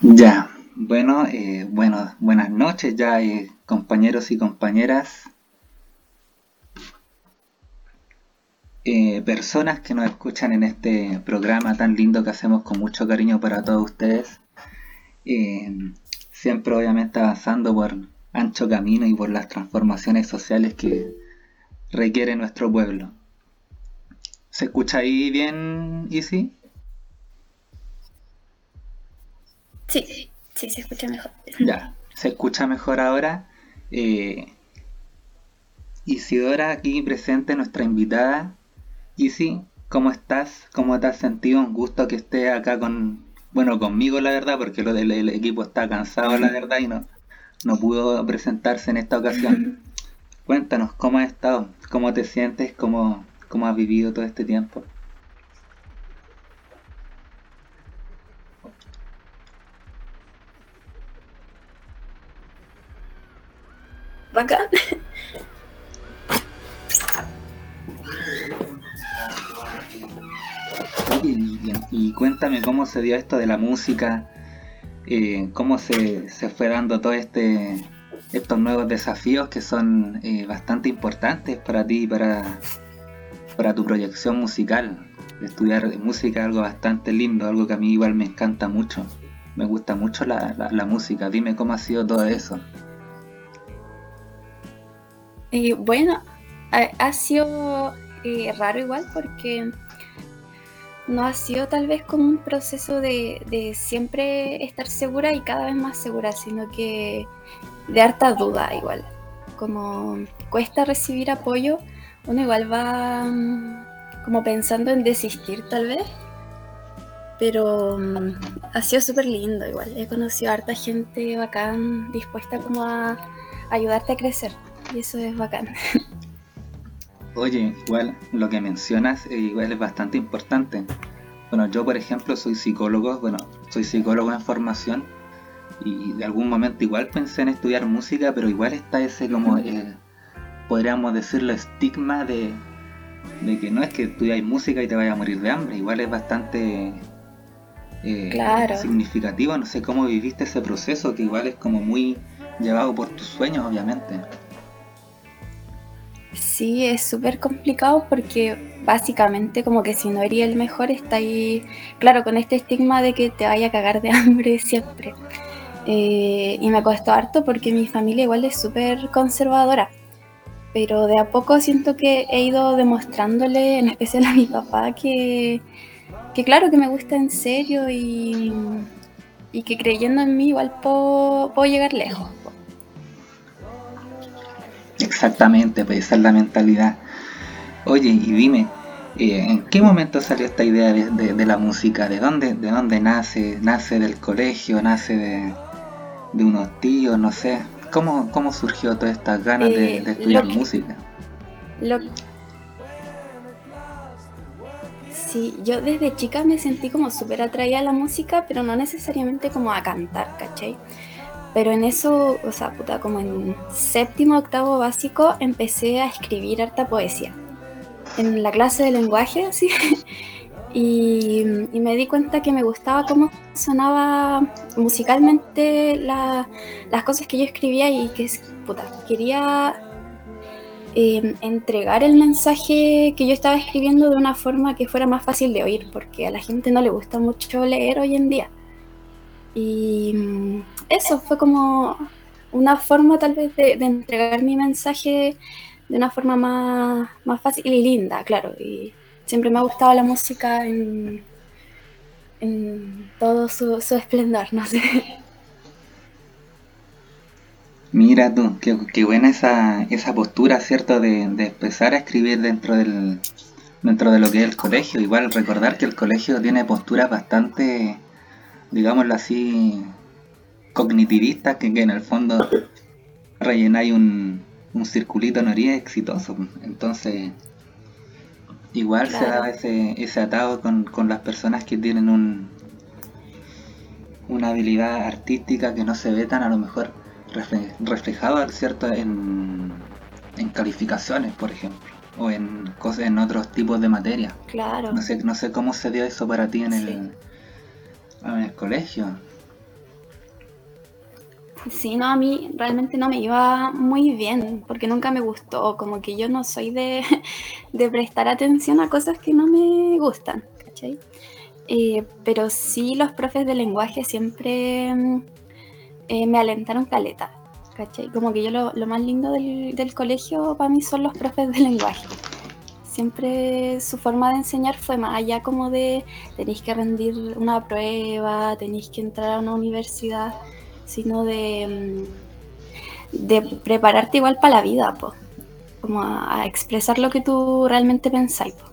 Ya, bueno, eh, bueno, buenas noches ya, eh, compañeros y compañeras. Eh, personas que nos escuchan en este programa tan lindo que hacemos con mucho cariño para todos ustedes. siempre obviamente avanzando por ancho camino y por las transformaciones sociales que requiere nuestro pueblo. ¿Se escucha ahí bien, Isi? Sí, sí, se escucha mejor. Ya, se escucha mejor ahora. Eh, Isidora, aquí presente, nuestra invitada. Isi, ¿cómo estás? ¿Cómo te has sentido? Un gusto que estés acá con, bueno, conmigo la verdad, porque lo del equipo está cansado la verdad y no, no pudo presentarse en esta ocasión. Cuéntanos, ¿cómo has estado? ¿Cómo te sientes? ¿Cómo, cómo has vivido todo este tiempo? Bacán. Y, cuéntame cómo se dio esto de la música, eh, cómo se, se, fue dando todo este estos nuevos desafíos que son eh, bastante importantes para ti y para, para tu proyección musical. Estudiar música es algo bastante lindo, algo que a mí igual me encanta mucho. Me gusta mucho la, la música. Dime cómo ha sido todo eso. Y bueno, ha, sido eh, raro igual porque no ha sido tal vez como un proceso de, siempre estar segura y cada vez más segura, sino que de harta duda igual. Como cuesta recibir apoyo, uno igual va mm, como pensando en desistir tal vez. Pero mm, ha sido súper lindo igual. He conocido a harta gente bacán, dispuesta como a ayudarte a crecer y eso es bacán. Oye, igual lo que mencionas eh, igual es bastante importante. Bueno, yo por ejemplo soy psicólogo, bueno, soy psicólogo en formación y de algún momento igual pensé en estudiar música, pero igual está ese como, eh, podríamos decirlo, estigma de, de que no es que estudiáis música y te vayas a morir de hambre, igual es bastante eh, significativo, no sé cómo viviste ese proceso, que igual es como muy llevado por tus sueños, obviamente. Sí, es súper complicado porque básicamente como que si no eres el mejor está ahí, claro, con este estigma de que te vaya a cagar de hambre siempre. Eh, y me costó harto porque mi familia igual es súper conservadora. Pero de a poco siento que he ido demostrándole, en especial a mi papá, que, que claro que me gusta en serio y, que creyendo en mí igual puedo llegar lejos. Exactamente, pues esa es la mentalidad. Oye, y dime, eh, ¿en qué momento salió esta idea de, la música? ¿De dónde, ¿De dónde nace? ¿Nace del colegio? ¿Nace de, unos tíos? No sé. ¿Cómo, cómo surgió todas estas ganas de, eh, estudiar música? Sí, yo desde chica me sentí como súper atraída a la música, pero no necesariamente como a cantar, ¿cachai? Pero en eso, o sea, puta, como en séptimo, octavo básico, empecé a escribir harta poesía. En la clase de lenguaje, así. Y, me di cuenta que me gustaba cómo sonaba musicalmente las cosas que yo escribía y que, puta, quería em, entregar el mensaje que yo estaba escribiendo de una forma que fuera más fácil de oír, porque a la gente no le gusta mucho leer hoy en día. Y eso fue como una forma tal vez de, entregar mi mensaje de una forma más, más, fácil y linda, claro. Y siempre me ha gustado la música en, en todo su, esplendor, no sé. Mira tú, qué, buena esa, esa postura, ¿cierto? De, de, empezar a escribir dentro del dentro de lo que es el colegio. Igual recordar que el colegio tiene posturas bastante digámoslo así, cognitivistas que, en el fondo rellenáis un, un circulito no haría exitoso. Entonces, igual se da ese, ese atado con, las personas que tienen un, una habilidad artística que no se ve tan a lo mejor reflejada ¿cierto? En, en calificaciones, por ejemplo. o en cosas en otros tipos de materia. Claro. No sé, no sé cómo se dio eso para ti en el, en el colegio. Sí, no, a mí realmente no me iba muy bien, porque nunca me gustó, como que yo no soy de, de prestar atención a cosas que no me gustan, ¿cachai? Eh, pero sí los profes de lenguaje siempre mm, eh, me alentaron caleta, ¿cachai? Como que yo lo, lo más lindo del, del colegio para mí son los profes de lenguaje. Siempre su forma de enseñar fue más allá como de tenéis que rendir una prueba, tenéis que entrar a una universidad sino de, mm, de prepararte igual para la vida, po. como a, expresar lo que tú realmente pensáis. Po.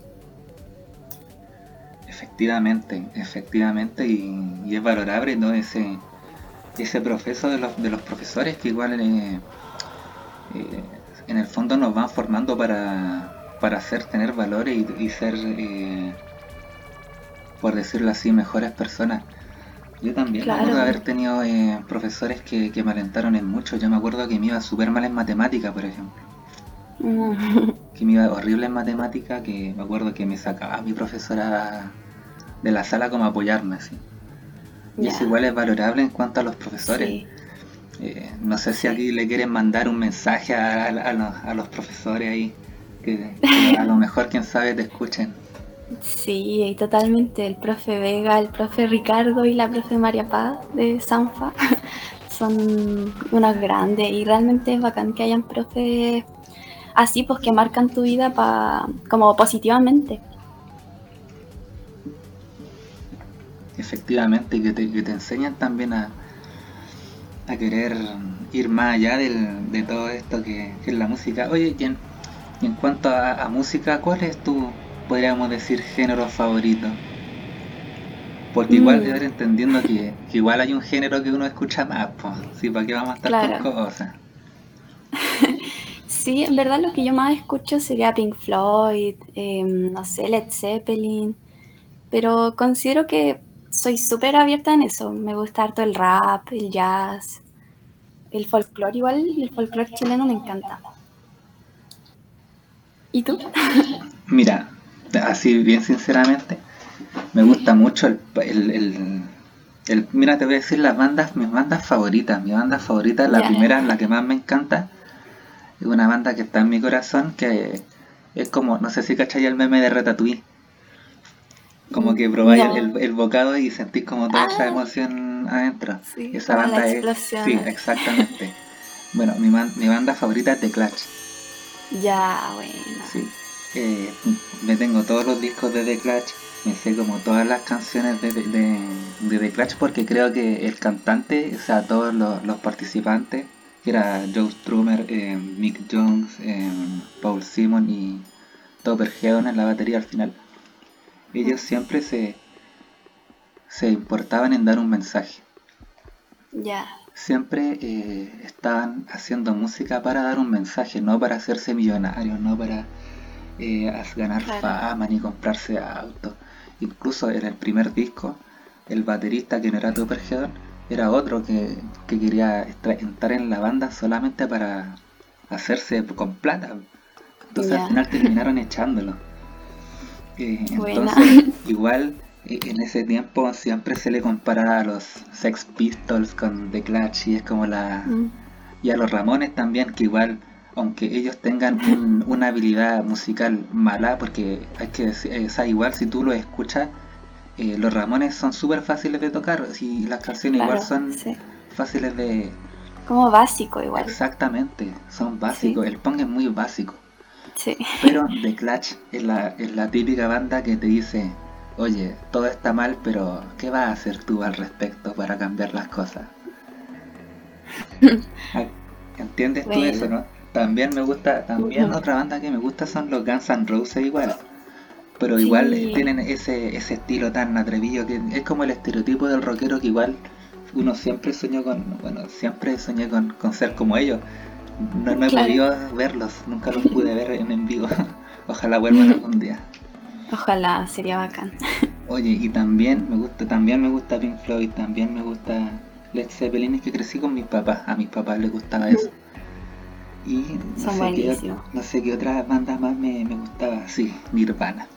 Efectivamente, efectivamente, y, es valorable ¿no? ese, ese proceso de los, de los profesores que igual eh, eh, en el fondo nos van formando para, para hacer tener valores y, y ser, eh, por decirlo así, mejores personas. Yo también me Claro. acuerdo de haber tenido eh, profesores que, que me alentaron en mucho. Yo me acuerdo que me iba súper mal en matemática, por ejemplo. Mm, Que me iba horrible en matemática, que me acuerdo que me sacaba mi profesora de la sala como a apoyarme, así. Y Ya. eso igual es valorable en cuanto a los profesores. sí. Eh, no sé si aquí le quieren mandar un mensaje a, a- a los, a los profesores ahí, que, que a lo mejor, quién sabe, te escuchen. Sí, y totalmente. El profe Vega, el profe Ricardo y la profe María Paz de Sanfa son unos grandes y realmente es bacán que hayan profes así, pues que marcan tu vida pa, como positivamente. Efectivamente, que te, que te enseñan también a, a querer ir más allá del- de todo esto que, que es la música. Oye, y en, cuanto a, a música, ¿cuál es tu, podríamos decir, género favorito? Porque igual Mm. de ir entendiendo que, que igual hay un género que uno escucha más, pues. Sí, ¿para qué vamos a estar Claro. con cosas? Sí, en verdad lo que yo más escucho sería Pink Floyd, eh, no sé, Led Zeppelin, pero considero que soy súper abierta en eso. Me gusta harto el rap, el jazz, el folclore igual, el folclore chileno me encanta. ¿Y tú? Mira, así bien sinceramente, me gusta mucho el, el, el- el- mira, te voy a decir las bandas, mis bandas favoritas. Mi banda favorita, la primera, la que más me encanta, es una banda que está en mi corazón, que es como, no sé si cacháis el meme de Ratatouille. Como que probáis No. el, el bocado y sentís como toda esa Ah. emoción adentro. Sí, Esa como la banda es... Sí, exactamente. bueno, mi, mi banda favorita es The Clash. Ya, bueno. Sí. Eh, me tengo todos los discos de The Clash, me sé como todas las canciones de, de, de- de The Clash porque creo que el cantante, o sea, todos los, los participantes, que era Joe Strummer, eh, Mick Jones, eh, Paul Simon y Topper Headon en la batería al final, ellos siempre se, se importaban en dar un mensaje. Ya, Siempre eh, estaban haciendo música para dar un mensaje, no para hacerse millonarios, no para eh, ganar Claro. fama ni comprarse autos. Incluso en el primer disco, el baterista que no era Topper Headon era otro que, que quería entrar en la banda solamente para hacerse con plata. Entonces al final terminaron echándolo. Eh, entonces, igual en ese tiempo siempre se le comparaba a los Sex Pistols con The Clash y es como la mm, y a los Ramones también que igual aunque ellos tengan un- una habilidad musical mala porque hay que decir, eh, o sea, igual si tú lo escuchas eh, los Ramones son súper fáciles de tocar y las canciones claro, igual son sí. fáciles de Como básico igual. exactamente son básicos Sí. el punk es muy básico Sí. pero The Clash es la, es la típica banda que te dice, oye, todo está mal, pero ¿qué vas a hacer tú al respecto para cambiar las cosas? Ah, ¿Entiendes tú Bueno. eso, no? También me gusta, también otra banda que me gusta son los Guns N' Roses igual. Pero Sí. igual tienen ese, ese estilo tan atrevido que es como el estereotipo del rockero que igual uno siempre soñó con, bueno, siempre soñé con, con ser como ellos. No, no he Claro. podido verlos, nunca los pude ver en, en vivo. Ojalá vuelvan algún día. Ojalá, sería bacán. Oye, y también me gusta, también me gusta Pink Floyd, también me gusta Led Zeppelin, es que crecí con mis papás, a mis papás les gustaba eso. Y no, sé qué, no sé qué otra banda más me, me gustaba. Sí, Nirvana.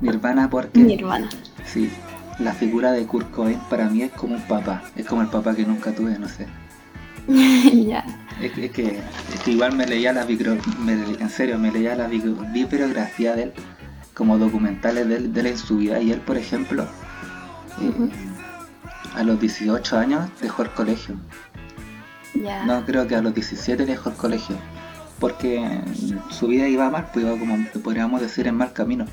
Nirvana porque... Nirvana. Sí, la figura de Kurt Cobain para mí es como un papá. Es como el papá que nunca tuve, no sé. ya. Es, que, es, que, igual me leía la en serio, me leía la bibliografía de él, como documentales de él, de en su vida. Y él, por ejemplo, eh, a los 18 años dejó el colegio. No, creo que a los 17 dejó el colegio. Porque su vida iba mal, pues iba como podríamos decir en mal camino.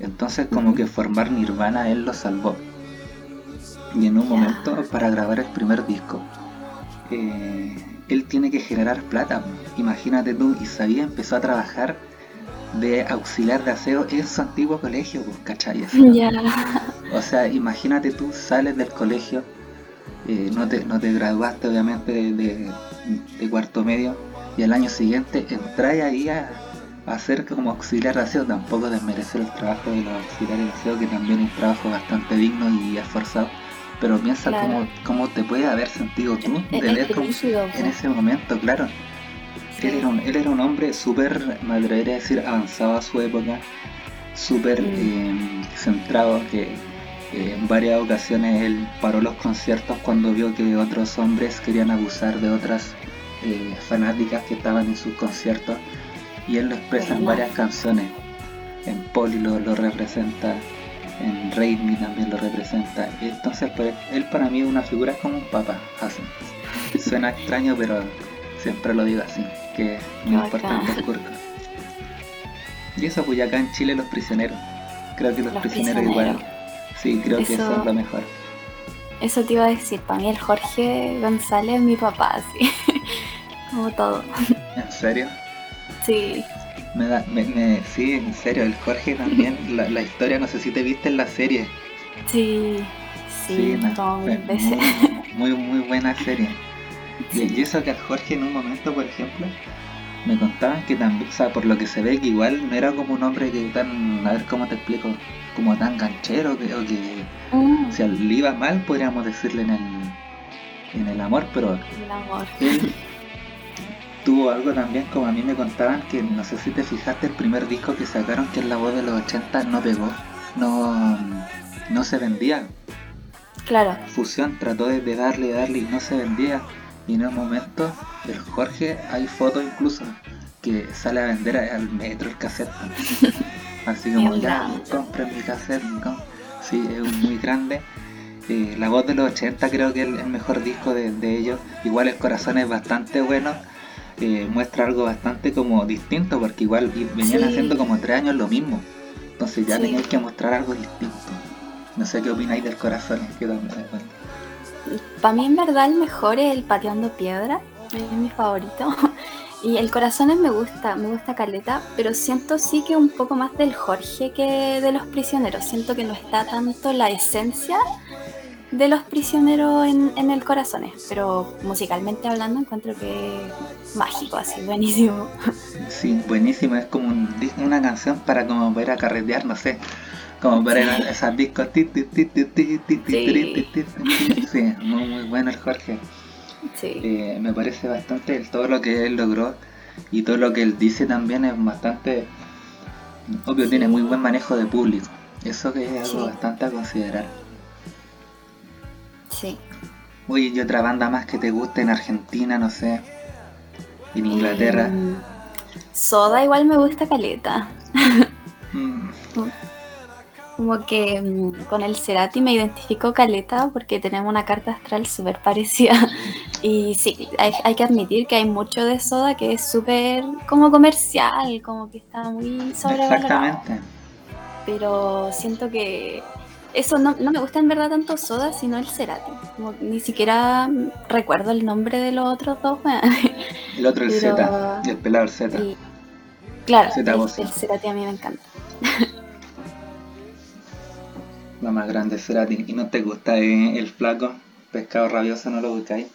Entonces como que formar Nirvana él lo salvó. Y en un momento para grabar el primer disco, eh, él tiene que generar plata. Imagínate tú, y sabía empezó a trabajar de auxiliar de aseo en su antiguo colegio, pues, ¿cachai? O sea, imagínate tú sales del colegio, eh, no, te, no te graduaste obviamente de, cuarto medio y al año siguiente entras ahí a, hacer como auxiliar de aseo, tampoco desmerecer el trabajo de los auxiliares de aseo, que también es un trabajo bastante digno y esforzado. Pero piensa cómo, te puede haber sentido tú de ver en ese momento, claro. Él, era un, él era un hombre súper, me atrevería a decir, avanzado a su época, súper mm. eh, centrado, que eh, en varias ocasiones él paró los conciertos cuando vio que otros hombres querían abusar de otras eh, fanáticas que estaban en sus conciertos y él lo expresa en varias canciones. En Poli lo, lo representa, en Raimi también lo representa. Entonces, pues, él para mí es una figura como un papá, así. Suena extraño, pero siempre lo digo así, que muy importante el curco. Y eso, pues acá en Chile los prisioneros. Creo que los, prisioneros, igual. Sí, creo que eso es lo mejor. Eso te iba a decir, para mí el Jorge González es mi papá, así. como todo. ¿En serio? Sí. Me da, me, sí, en serio, el Jorge también, la, historia, no sé si te viste en la serie. Sí, sí, muy, muy, buena serie. Y, eso que al Jorge en un momento, por ejemplo, me contaban que también, o sea, por lo que se ve que igual no era como un hombre que tan, a ver cómo te explico, como tan ganchero, que, o que mm. si le iba mal, podríamos decirle en el, en el amor, pero el amor. tuvo algo también como a mí me contaban que no sé si te fijaste el primer disco que sacaron que es la voz de los 80 no pegó no no se vendía. Claro. Fusión trató de, darle darle y no se vendía y en un momento el Jorge hay fotos incluso que sale a vender al metro el cassette. Así como ya compren mi cassette sí es muy grande. Eh, la voz de los 80 creo que es el mejor disco de, de ellos. Igual el corazón es bastante bueno. Muestra algo bastante como distinto, porque igual venían haciendo como tres años lo mismo. Entonces ya teníais que mostrar algo distinto. No sé qué opináis del corazón, que Para mí en verdad el mejor es el pateando piedra, es mi favorito. Y el corazón me gusta, me gusta Caleta, pero siento sí que un poco más del Jorge que de los prisioneros. Siento que no está tanto la esencia de los prisioneros en, en el corazón, pero musicalmente hablando encuentro que es mágico, así, buenísimo. Sí, buenísimo, es como una canción para como ver a carretear, no sé, como para esas discos. Sí, muy, muy bueno el Jorge. Sí. Eh, me parece bastante todo lo que él logró y todo lo que él dice también es bastante, obvio, tiene muy buen manejo de público. Eso que es algo bastante a considerar. Sí. Oye, ¿y otra banda más que te guste en Argentina, no sé? En Inglaterra. Em, soda igual me gusta caleta. Mm. Como que mm, con el Cerati me identifico caleta porque tenemos una carta astral súper parecida. Y sí, hay, que admitir que hay mucho de soda que es súper como comercial, como que está muy sobrevalorado. Exactamente. Pero siento que eso no, me gusta en verdad tanto Soda, sino el Cerati. ni siquiera recuerdo el nombre de los otros dos. El otro el Z, y el pelado el Z. claro, el, el, Cerati a mí me encanta. La más grande Cerati. ¿Y no te gusta eh, el flaco? Pescado rabioso, ¿no lo buscáis?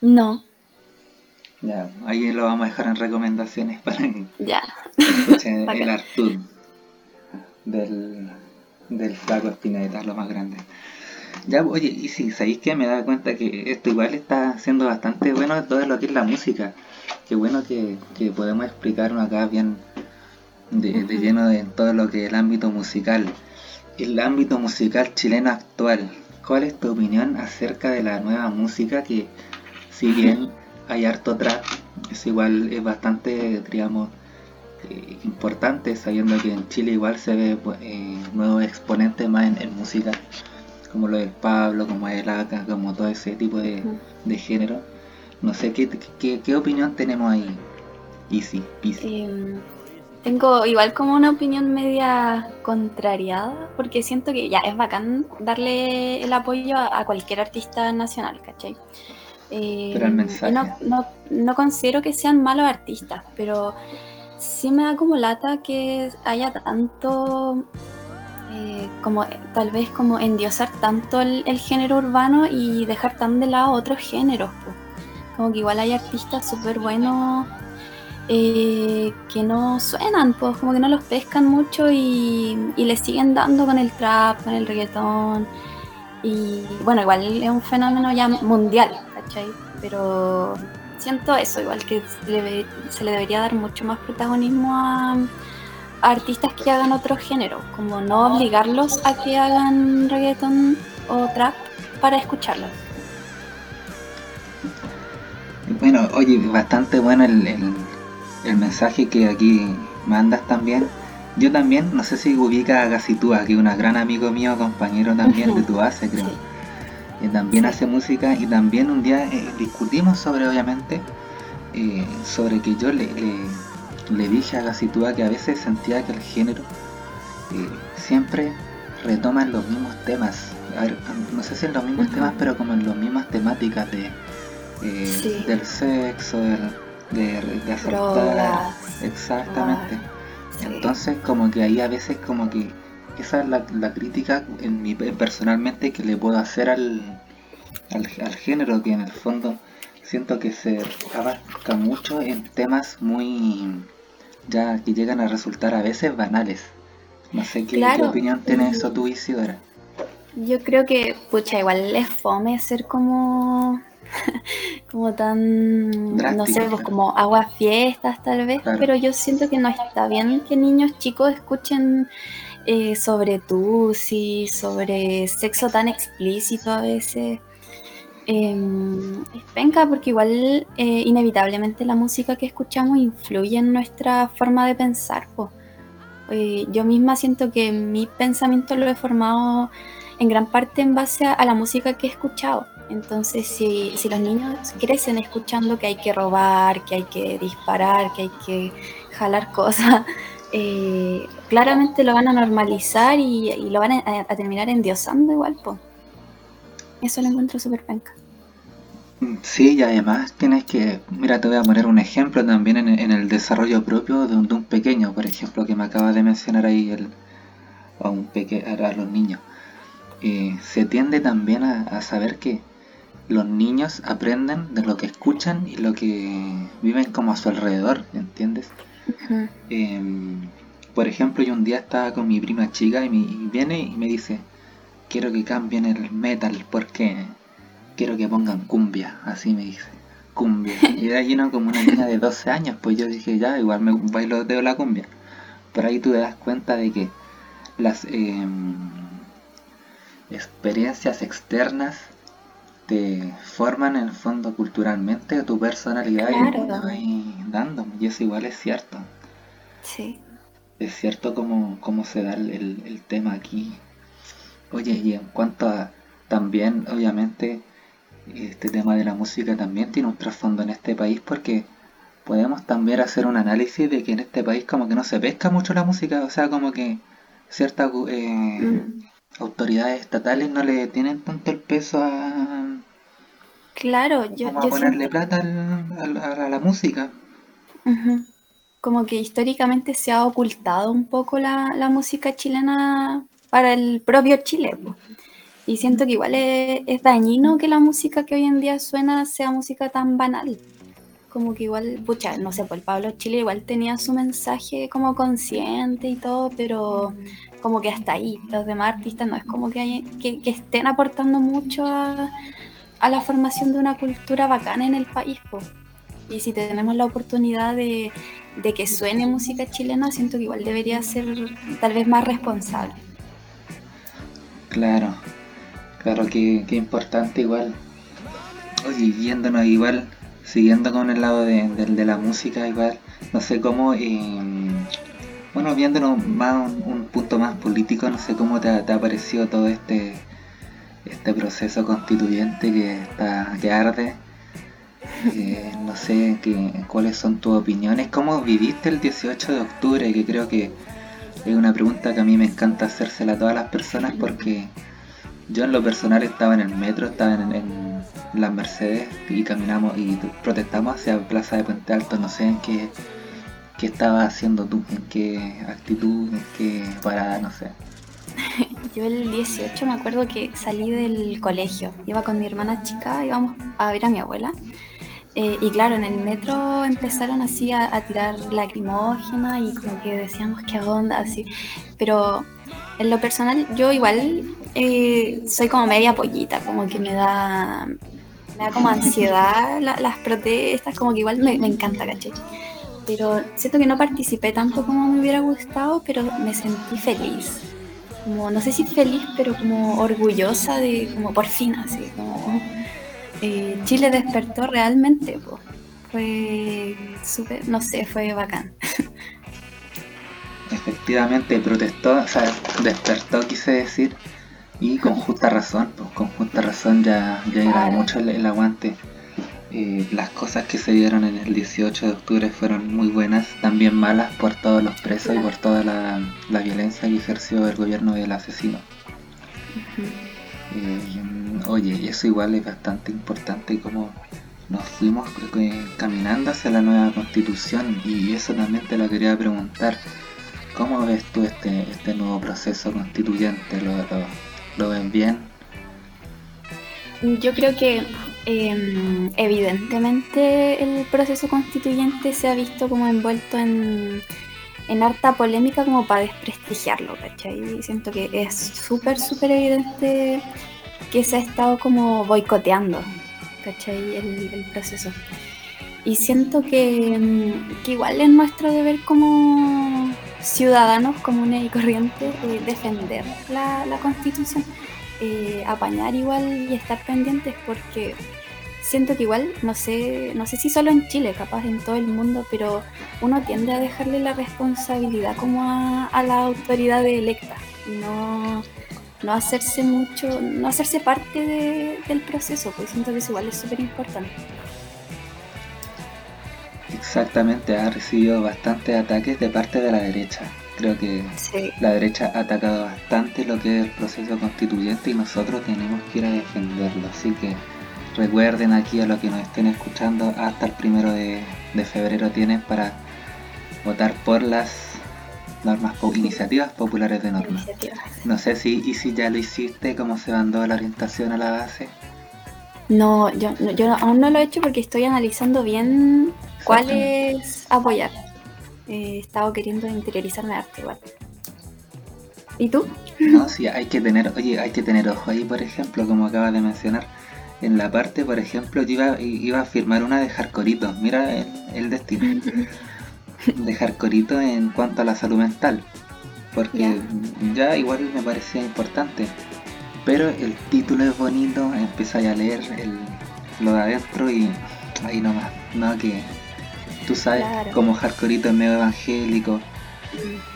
No. Ya, ahí lo vamos a dejar en recomendaciones para que ya. escuchen el Artur del del flaco Espineta, lo más grande. Ya, oye, y si sabéis que me da cuenta que esto igual está siendo bastante bueno todo lo que es la música. qué bueno que, podemos explicarnos acá bien de, lleno de todo lo que es el ámbito musical. El ámbito musical chileno actual. ¿Cuál es tu opinión acerca de la nueva música que si bien hay harto trap, es igual, es bastante, digamos, eh, importante, sabiendo que en Chile igual se ve pues, eh, nuevos exponentes más en, música, como lo del Pablo, como el Aka, como todo ese tipo de, género. No sé, ¿qué, qué, opinión tenemos ahí? Easy, easy. Em, tengo igual como una opinión media contrariada, porque siento que ya es bacán darle el apoyo a, cualquier artista nacional, ¿cachai? pero el mensaje. No, no, considero que sean malos artistas, pero sí me da como lata que haya tanto, eh, como tal vez como endiosar tanto el, género urbano y dejar tan de lado otros géneros. Como que igual hay artistas súper buenos eh, que no suenan, pues como que no los pescan mucho y, y le siguen dando con el trap, con el reggaetón. Y bueno, igual es un fenómeno ya mundial, ¿cachai? Pero siento eso, igual que se le, debería dar mucho más protagonismo a, artistas que hagan otro género, como no obligarlos a que hagan reggaeton o trap para escucharlo. Bueno, oye, bastante bueno el, mensaje que aquí mandas también. Yo también, no sé si ubica a Gacitúa, que es un gran amigo mío, compañero también de tu base, creo también hace música y también un día eh, discutimos sobre, obviamente, eh, sobre que yo le, le, dije a Gacitúa que a veces sentía que el género eh, siempre retoma los mismos temas. no sé si en los mismos temas, pero como en las mismas temáticas de, del sexo, de, de asaltar. Exactamente. Entonces como que ahí a veces como que esa es la, crítica en mi, personalmente que le puedo hacer al, al, género, que en el fondo siento que se abarca mucho en temas muy ya que llegan a resultar a veces banales. No sé qué, opinión tiene eso tú, Isidora. Yo creo que, pucha, igual es fome ser como como tan, no sé, pues como aguas fiestas tal vez, pero yo siento que no está bien que niños chicos escuchen eh, sobre y sobre sexo tan explícito a veces. Em, es penca porque igual eh, inevitablemente la música que escuchamos influye en nuestra forma de pensar. Eh, yo misma siento que mi pensamiento lo he formado en gran parte en base a, la música que he escuchado. Entonces, si, si, los niños crecen escuchando que hay que robar, que hay que disparar, que hay que jalar cosas, eh, claramente lo van a normalizar y, lo van a, terminar endiosando igual, pues. Eso lo encuentro súper penca. Sí, y además tienes que, mira, te voy a poner un ejemplo también en, el desarrollo propio de un, pequeño, por ejemplo, que me acaba de mencionar ahí el, a, un peque, a los niños. Eh, se tiende también a, saber que los niños aprenden de lo que escuchan y lo que viven como a su alrededor, ¿entiendes? Em, por ejemplo, yo un día estaba con mi prima chica y, me, viene y me dice, quiero que cambien el metal porque quiero que pongan cumbia, así me dice, cumbia. Y era lleno como una niña de 12 años, pues yo dije, ya, igual me bailo de la cumbia. Pero ahí tú te das cuenta de que las em, experiencias externas te forman en el fondo culturalmente tu personalidad y te vas dando, y eso igual es cierto. Sí. Es cierto cómo, cómo se da el, tema aquí. Oye, y en cuanto a también, obviamente, este tema de la música también tiene un trasfondo en este país porque podemos también hacer un análisis de que en este país como que no se pesca mucho la música, o sea, como que ciertas eh, mm. autoridades estatales no le tienen tanto el peso a, Claro, yo, a ponerle plata a la música. Como que históricamente se ha ocultado un poco la, música chilena para el propio Chile. Y siento que igual es, dañino que la música que hoy en día suena sea música tan banal. Como que igual, pucha, no sé, pues el Pablo Chile igual tenía su mensaje como consciente y todo, pero como que hasta ahí. Los demás artistas no es como que, que estén aportando mucho a, a la formación de una cultura bacana en el país. Y si tenemos la oportunidad de, que suene música chilena, siento que igual debería ser tal vez más responsable. Claro, claro que, importante igual. Oye, viéndonos igual, siguiendo con el lado de, la música igual, no sé cómo, em, bueno, viéndonos más un, punto más político, no sé cómo te ha parecido todo este este proceso constituyente que está que arde. Eh, no sé qué, cuáles son tus opiniones. ¿Cómo viviste el 18 de octubre? Que creo que es una pregunta que a mí me encanta hacérsela a todas las personas porque yo en lo personal estaba en el metro, estaba en, en las Mercedes y caminamos y protestamos hacia Plaza de Puente Alto. No sé en qué, qué estabas haciendo tú, en qué actitud, en qué parada, no sé. Yo el 18 me acuerdo que salí del colegio, iba con mi hermana chica, íbamos a ver a mi abuela. Eh, y claro, en el metro empezaron así a, tirar lacrimógena y como que decíamos qué onda, así. Pero en lo personal, yo igual eh, soy como media pollita, como que me da, me da como ansiedad las protestas, como que igual me, me encanta, ¿caché? Pero siento que no participé tanto como me hubiera gustado, pero me sentí feliz como, no sé si feliz, pero como orgullosa de, como por fin, así, como eh, Chile despertó realmente, fue súper, no sé, fue bacán. Efectivamente, protestó, o sea, despertó, quise decir, y con justa razón, pues con justa razón ya, ya era mucho el aguante. Eh, las cosas que se dieron en el 18 de octubre fueron muy buenas, también malas por todos los presos y por toda la, violencia que ejerció el gobierno del asesino. Eh, oye, eso igual es bastante importante como nos fuimos caminando hacia la nueva constitución y eso también te lo quería preguntar. ¿Cómo ves tú este, este nuevo proceso constituyente? ¿Lo, lo, ves bien? Yo creo que Em, evidentemente el proceso constituyente se ha visto como envuelto en, en harta polémica como para desprestigiarlo, ¿cachai? siento que es súper, súper evidente que se ha estado como boicoteando, ¿cachai? El, proceso. Y siento que, que, igual es nuestro deber como ciudadanos comunes y corrientes eh, defender la, la constitución eh, apañar igual y estar pendientes porque siento que igual, no sé, no sé si solo en Chile, capaz en todo el mundo, pero uno tiende a dejarle la responsabilidad como a, la autoridad electa y no, no hacerse mucho, no hacerse parte del proceso, pues siento que eso igual es súper importante. Exactamente, ha recibido bastantes ataques de parte de la derecha. Creo que la derecha ha atacado bastante lo que es el proceso constituyente y nosotros tenemos que ir a defenderlo. Así que recuerden aquí a los que nos estén escuchando, hasta el primero de, febrero tienen para votar por las normas iniciativas populares de normas. No sé si y si ya lo hiciste, cómo se mandó la orientación a la base. No, yo, yo aún no lo he hecho porque estoy analizando bien cuál es apoyar he estado queriendo interiorizarme arte igual. ¿Y tú? No, sí, hay que tener, oye, hay que tener ojo ahí, por ejemplo, como acabas de mencionar. En la parte, por ejemplo, yo iba, iba a firmar una de Jarcorito. Mira el, destino. de Jarcorito en cuanto a la salud mental. Porque ya igual me parecía importante. Pero el título es bonito, empecé a leer el, lo de adentro y ahí nomás, no que tú sabes, como hardcoreito es medio evangélico,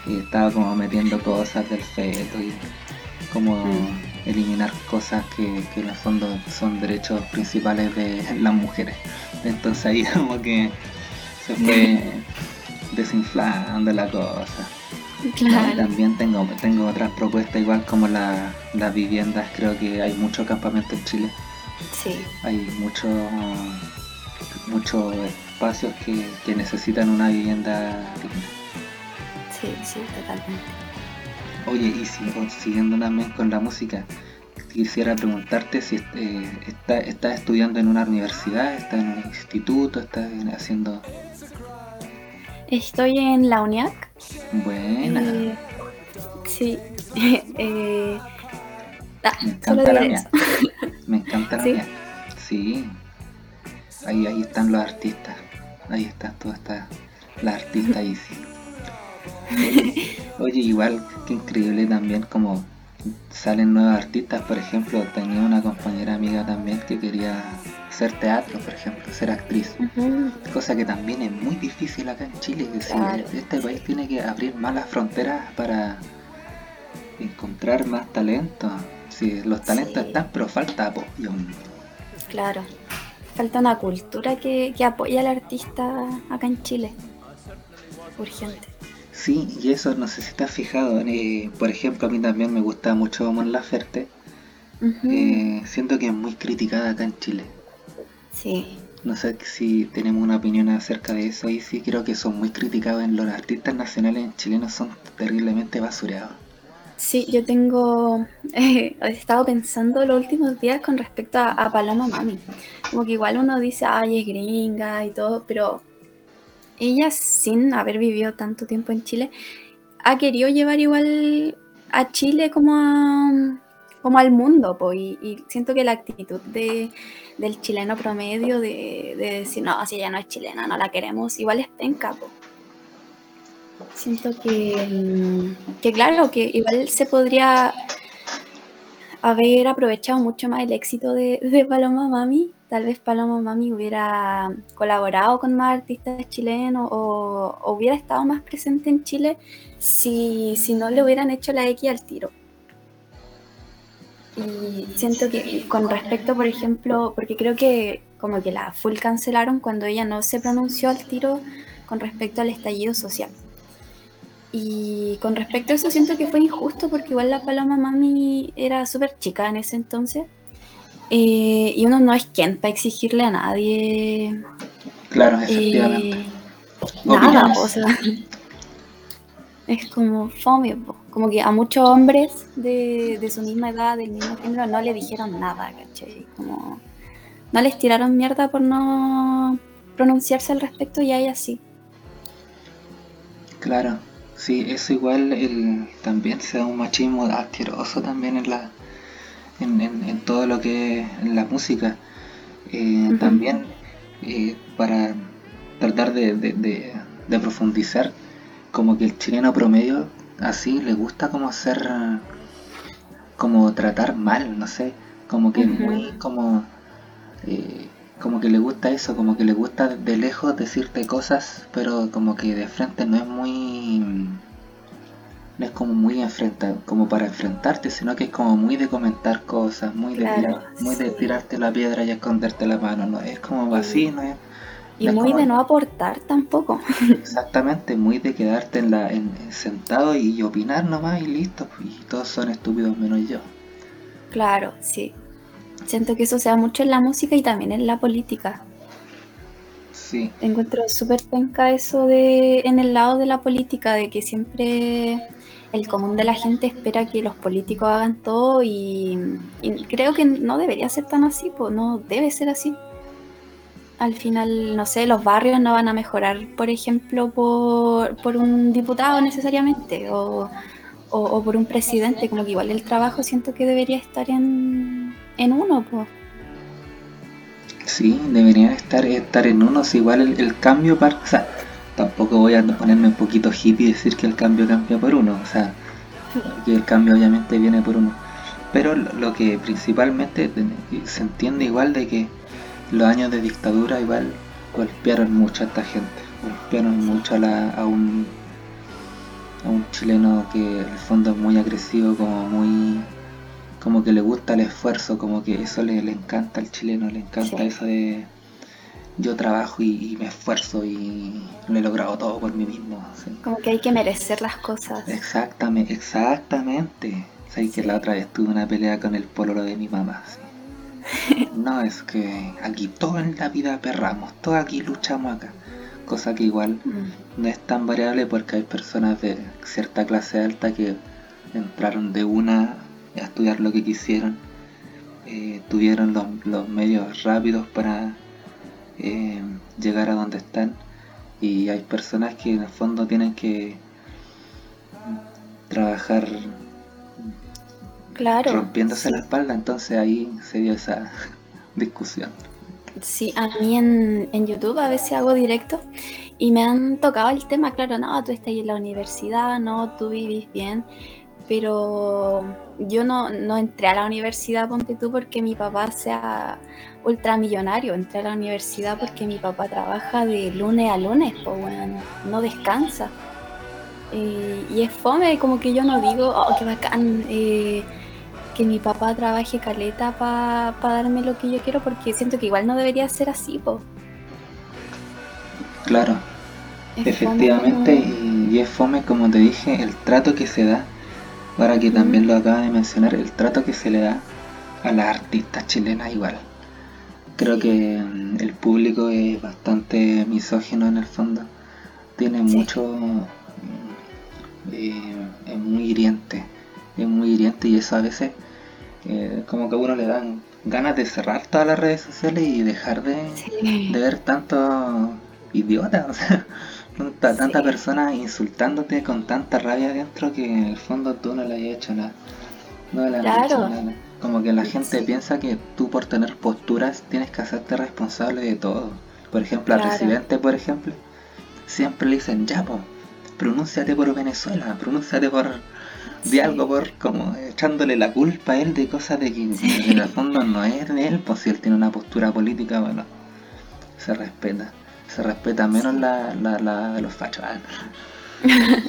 y estaba como metiendo cosas del feto y como mm. eliminar cosas que, que en el fondo son derechos principales de las mujeres. Entonces ahí como que se fue desinflando la cosa. también tengo, tengo otras propuestas igual como la, las viviendas, creo que hay mucho campamento en Chile. Sí. Hay mucho mucho espacios que, necesitan una vivienda digna. Sí, sí, totalmente. Oye, y siguiendo también con la música, quisiera preguntarte si eh, estás estudiando en una universidad, estás en un instituto, estás haciendo... Estoy en la UNIAC. Buena. Eh, sí. eh, Me encanta la mía. Me encanta la ¿Sí? mía. Sí. Ahí, ahí están los artistas. ahí está toda esta la artista Easy. Oye, igual que increíble también como salen nuevos artistas, por ejemplo, tenía una compañera amiga también que quería hacer teatro, por ejemplo, ser actriz, cosa que también es muy difícil acá en Chile, que si este país tiene que abrir más las fronteras para encontrar más talento. Si los talentos están, pero falta apoyo. Claro, falta una cultura que, que apoya al artista acá en Chile. Urgente. Sí, y eso no sé si te has fijado. Eh, por ejemplo, a mí también me gusta mucho Mon Laferte. Eh, siento que es muy criticada acá en Chile. Sí. No sé si tenemos una opinión acerca de eso y sí creo que son muy criticados en los artistas nacionales chilenos son terriblemente basureados. Sí, yo tengo, he estado pensando los últimos días con respecto a, a, Paloma Mami. Como que igual uno dice, ay, es gringa y todo, pero ella sin haber vivido tanto tiempo en Chile, ha querido llevar igual a Chile como como al mundo, pues, y, siento que la actitud de, del chileno promedio de, decir, no, si ella no es chilena, no la queremos, igual es penca, pues. Siento que, mm, que claro, que igual se podría haber aprovechado mucho más el éxito de, de Paloma Mami tal vez Paloma Mami hubiera colaborado con más artistas chilenos o, hubiera estado más presente en Chile si, no le hubieran hecho la X al tiro. Y siento que con respecto, por ejemplo, porque creo que como que la full cancelaron cuando ella no se pronunció al tiro con respecto al estallido social. Y con respecto a eso siento que fue injusto porque igual la Paloma Mami era súper chica en ese entonces eh, y uno no es quien para exigirle a nadie. Claro, efectivamente. Eh, nada, o sea. Es como fome, como que a muchos hombres de, de, su misma edad, del mismo género, no le dijeron nada, ¿cachai? Como no les tiraron mierda por no pronunciarse al respecto y a ella sí. Claro, sí, eso igual el, también se da un machismo asqueroso también en la, en, todo lo que es la música. Eh, también eh, para tratar de, profundizar, como que el chileno promedio así le gusta como hacer, como tratar mal, no sé, como que muy como... Eh, como que le gusta eso, como que le gusta de lejos decirte cosas, pero como que de frente no es muy no es como muy enfrentado, como para enfrentarte, sino que es como muy de comentar cosas, muy de, muy de tirarte la piedra y esconderte la mano, no es como así, no es... Y muy de no aportar tampoco. Exactamente, muy de quedarte en la en, sentado y, opinar nomás y listo, pues, y todos son estúpidos menos yo. Claro, sí. Siento que eso se da mucho en la música y también en la política. Sí. Encuentro súper penca eso de en el lado de la política, de que siempre el común de la gente espera que los políticos hagan todo y, creo que no debería ser tan así, pues no debe ser así. Al final, no sé, los barrios no van a mejorar, por ejemplo, por, un diputado necesariamente o, o, por un presidente, como que igual el trabajo siento que debería estar en, en uno, pues. Sí, debería estar, estar en uno, igual el, cambio para... Tampoco voy a ponerme un poquito hippie y decir que el cambio cambia por uno, o sea, que el cambio obviamente viene por uno. Pero lo que principalmente se entiende igual de que los años de dictadura igual golpearon mucho a esta gente, golpearon mucho a, la, a un a un chileno que en el fondo es muy agresivo, como muy como que le gusta el esfuerzo, como que eso le, le encanta al chileno, le encanta eso de yo trabajo y, me esfuerzo y lo he logrado todo por mí mismo. Como que hay que merecer las cosas. Exactamente, exactamente. Sabes que la otra vez tuve una pelea con el pololo de mi mamá. no, es que aquí todo en la vida perramos, todo aquí luchamos acá. Cosa que igual mm. no es tan variable porque hay personas de cierta clase alta que entraron de una a estudiar lo que quisieron. Eh, tuvieron los, los medios rápidos para eh, llegar a donde están. Y hay personas que en el fondo tienen que trabajar claro, rompiéndose la espalda, entonces ahí se dio esa discusión. Sí, a mí en, en YouTube a veces hago directo y me han tocado el tema, claro, no, tú estás en la universidad, no, tú vivís bien, pero yo no, no entré a la universidad, ponte tú, porque mi papá sea ultramillonario, entré a la universidad porque mi papá trabaja de lunes a lunes, pues bueno, no descansa. Eh, y es fome, como que yo no digo, oh, qué bacán. Eh, que mi papá trabaje caleta para darme lo que yo quiero, porque siento que igual no debería ser así, po. Claro, efectivamente, y, es fome, como te dije, el trato que se da, ahora que también lo acaba de mencionar, el trato que se le da a las artistas chilenas igual. Creo que mm, el público es bastante misógino en el fondo, tiene mucho... Mm, eh, es muy hiriente, es muy hiriente y eso a veces eh, como que a uno le dan ganas de cerrar todas las redes sociales y dejar de, ver tanto idiota, o sea, tanta, persona insultándote con tanta rabia dentro que en el fondo tú no le hayas hecho nada. No le has hecho nada. Como que la gente piensa que tú por tener posturas tienes que hacerte responsable de todo. Por ejemplo, al residente, por ejemplo, siempre le dicen, ya, pues, pronúnciate por Venezuela, pronúnciate por de algo por como echándole la culpa a él de cosas de que en el fondo no es de él, pues si él tiene una postura política, bueno, se respeta. Se respeta menos la, la, de los fachos. Ah.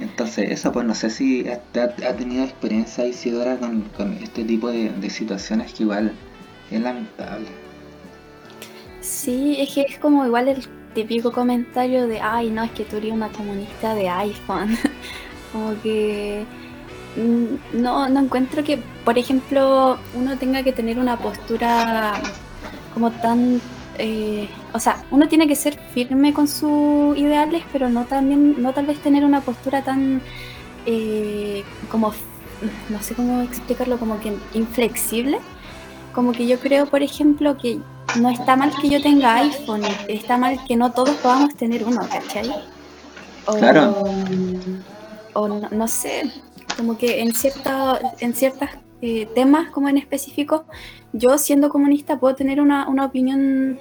Entonces, eso, pues no sé si ha, tenido experiencia Isidora con, con este tipo de, de, situaciones que igual es lamentable. Sí, es que es como igual el típico comentario de, ay, no, es que tú eres una comunista de iPhone. Como que mm, no, no encuentro que, por ejemplo, uno tenga que tener una postura como tan... Eh, o sea, uno tiene que ser firme con sus ideales, pero no también, no tal vez tener una postura tan eh, como, no sé cómo explicarlo, como que inflexible. Como que yo creo, por ejemplo, que no está mal que yo tenga iPhone, está mal que no todos podamos tener uno, ¿cachai? claro o no, sé, como que en, cierta, en ciertos eh, temas como en específico, yo siendo comunista puedo tener una, opinión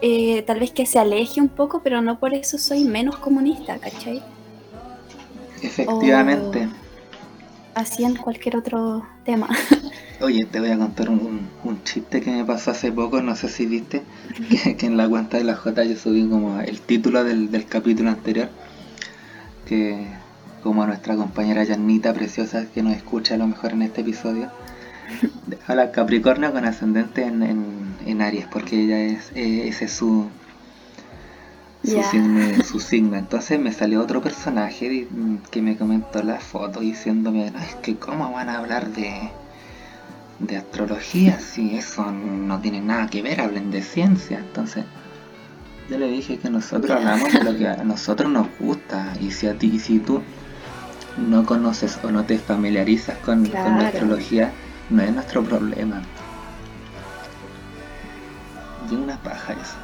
eh, tal vez que se aleje un poco, pero no por eso soy menos comunista, ¿cachai? Efectivamente. así en cualquier otro tema. Oye, te voy a contar un, un, chiste que me pasó hace poco, no sé si viste, que, en la cuenta de la J yo subí como el título del, del capítulo anterior, que como a nuestra compañera Janita preciosa que nos escucha a lo mejor en este episodio. Habla Capricornio con ascendente en, en, Aries, porque ella es, eh, ese es su, su, signo, su, signo, Entonces me salió otro personaje que me comentó la foto diciéndome, es que cómo van a hablar de, de astrología si eso no tiene nada que ver, hablen de ciencia. Entonces yo le dije que nosotros hablamos de lo que a nosotros nos gusta y si a ti, y si tú no conoces o no te familiarizas con, la astrología, no es nuestro problema. Y una paja eso.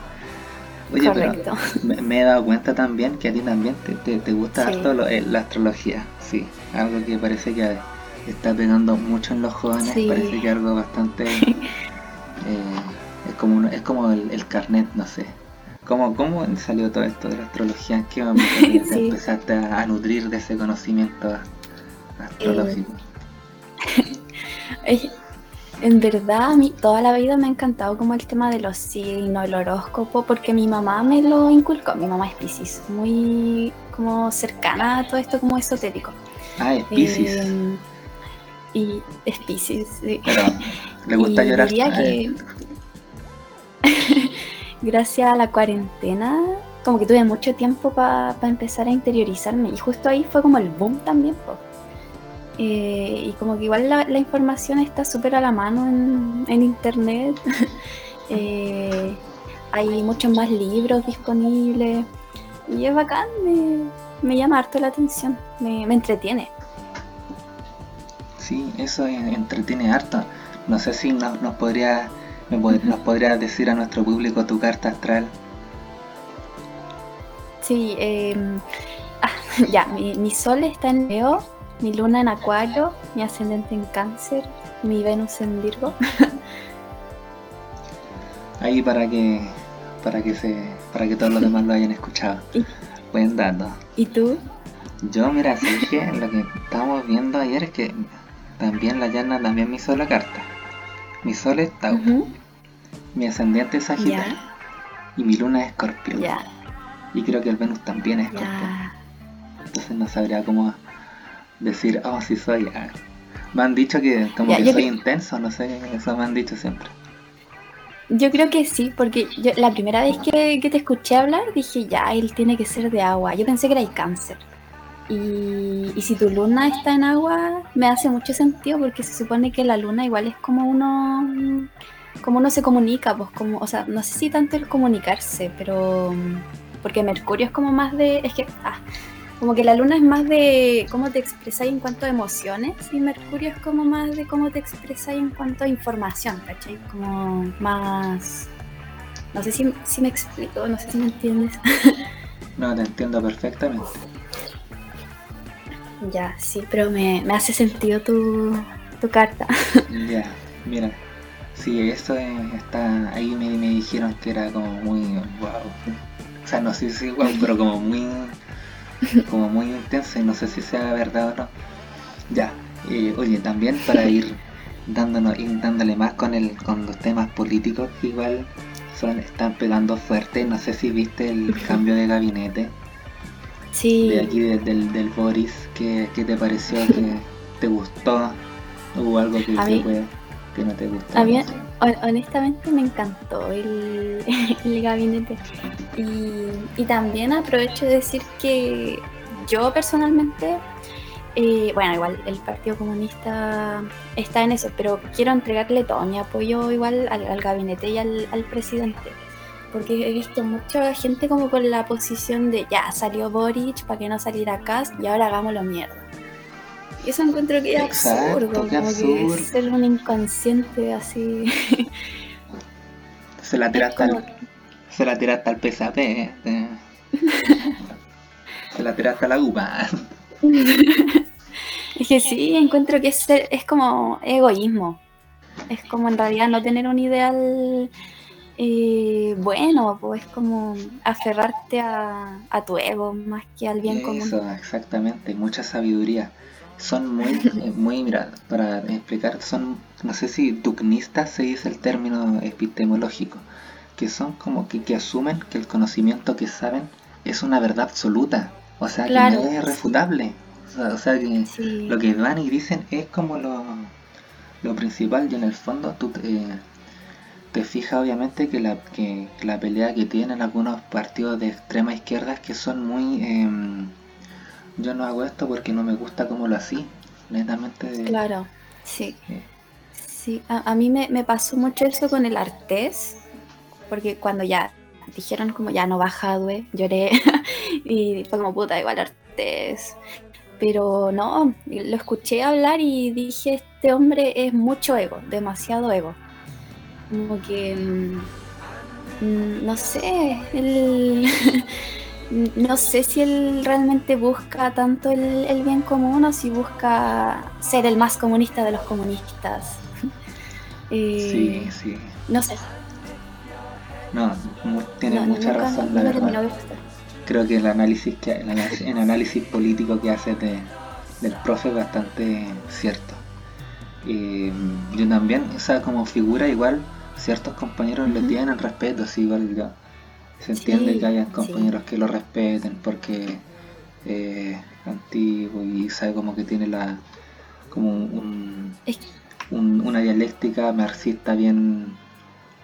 Oye, pero me, he dado cuenta también que a ti también te, te, gusta eh, la astrología, sí, algo que parece que está pegando mucho en los jóvenes, parece que algo bastante... Eh, es como, es como el carnet, no sé, ¿Cómo, ¿Cómo salió todo esto de la astrología? ¿En qué momento empezaste a, nutrir de ese conocimiento astrológico? Eh, en verdad, a mí toda la vida me ha encantado como el tema de los signos, el horóscopo, porque mi mamá me lo inculcó. Mi mamá es Pisces, muy como cercana a todo esto como esotérico. Ah, es Pisces. Eh, y es Pisces, sí. Pero le gusta llorar. Diría que... gracias a la cuarentena, como que tuve mucho tiempo para empezar a interiorizarme. Y justo ahí fue como el boom también. Eh, y como que igual la, información está súper a la mano en, internet. Eh, hay muchos más libros disponibles. Y es bacán, me, llama harto la atención, me, entretiene. Sí, eso entretiene harto. No sé si nos, nos podría ¿Nos podrías decir a nuestro público tu carta astral? Sí, ah, ya, mi, sol está en Leo, mi luna en Acuario, mi ascendente en Cáncer, mi Venus en Virgo. Ahí para que para que se para que todos los demás lo hayan escuchado. Buen dato. ¿Y tú? Yo, mira, que lo que estábamos viendo ayer es que también la llana también me hizo la carta. Mi sol es Tauro. Mi ascendiente es Sagitario. Y mi luna es Escorpio. Y creo que el Venus también es Escorpio. Entonces no sabría cómo decir, oh, sí soy. Ah. Me han dicho que como que soy intenso, no sé, eso me han dicho siempre. Yo creo que sí, porque yo, la primera vez que, te escuché hablar dije, ya, él tiene que ser de agua. Yo pensé que era el cáncer. Y, y, si tu luna está en agua, me hace mucho sentido porque se supone que la luna igual es como uno, como uno se comunica, pues como, o sea, no sé si tanto el comunicarse, pero porque Mercurio es como más de, es que, ah, como que la luna es más de cómo te expresas en cuanto a emociones y Mercurio es como más de cómo te expresas en cuanto a información, ¿cachai? Como más... No sé si, si me explico, no sé si me entiendes. no, te entiendo perfectamente. Ya, sí, pero me, me hace sentido tu, tu carta. ya, mira. Sí, esto está ahí me, me dijeron que era como muy wow. O sea, no sé si igual, pero como muy como muy intensa y no sé si sea verdad o no. Ya, eh, oye, también para ir dándonos, ir dándole más con el, con los temas políticos que igual son, están pegando fuerte. No sé si viste el cambio de gabinete. Sí. De aquí del, del Boris, ¿qué, te pareció? que ¿Te gustó? ¿Hubo algo que, que, no te gustó? Honestamente me encantó el, gabinete. Y, también aprovecho de decir que yo personalmente, eh, bueno, igual el Partido Comunista está en eso, pero quiero entregarle todo mi apoyo igual al, gabinete y al, presidente. Porque he visto mucha gente como con la posición de ya salió Boric para que no saliera Kass y ahora hagámoslo mierda. Y eso encuentro que es absurdo, como que ser un inconsciente así. Se la tira hasta el, se la tira hasta el PSAP, ¿eh? se la tira hasta la UPA. es que sí, encuentro que es, es como egoísmo. Es como en realidad no tener un ideal eh, bueno, pues es como aferrarte a, a, tu ego más que al bien común. Eso, exactamente, mucha sabiduría son muy, eh, muy, mira, para explicar, son, no sé si tugnistas se dice el término epistemológico, que son como que, que asumen que el conocimiento que saben es una verdad absoluta, o sea, que no es refutable, o sea, que lo que van y dicen es como lo, lo principal y en el fondo tú te fijas obviamente que la, que la pelea que tienen algunos partidos de extrema izquierda es que son muy... Eh, yo no hago esto porque no me gusta como lo hacía, netamente. Claro, sí. Sí, a, mí me, pasó mucho eso con el Artés, porque cuando ya dijeron como ya no baja Due, lloré y fue como puta, igual Artés. Pero no, lo escuché hablar y dije, este hombre es mucho ego, demasiado ego. Como que, mm, mm, no sé, él... no sé si él realmente busca tanto el, bien común o si busca ser el más comunista de los comunistas. Eh, sí, sí. No sé. No, tiene mucha razón, la verdad. Creo que el análisis que el análisis, político que hace de, del profe es bastante cierto. y yo también, o sea, como figura igual, ciertos compañeros le tienen respeto, sí, igual yo se entiende que hayan compañeros que lo respeten porque eh, antiguo y sabe como que tiene la como un, una dialéctica marxista bien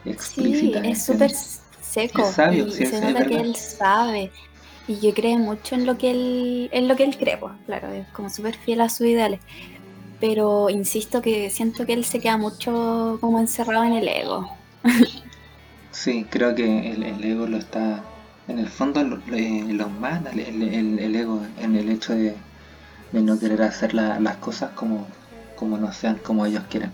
explícita. Sí, es súper seco. sabio, y se nota que él sabe y que cree mucho en lo que él, en lo que él cree, pues, claro, es como súper fiel a sus ideales. Pero insisto que siento que él se queda mucho como encerrado en el ego. Sí, creo que el, ego lo está, en el fondo lo, lo manda, el, ego, en el hecho de, no querer hacer las cosas como, como no sean, como ellos quieren.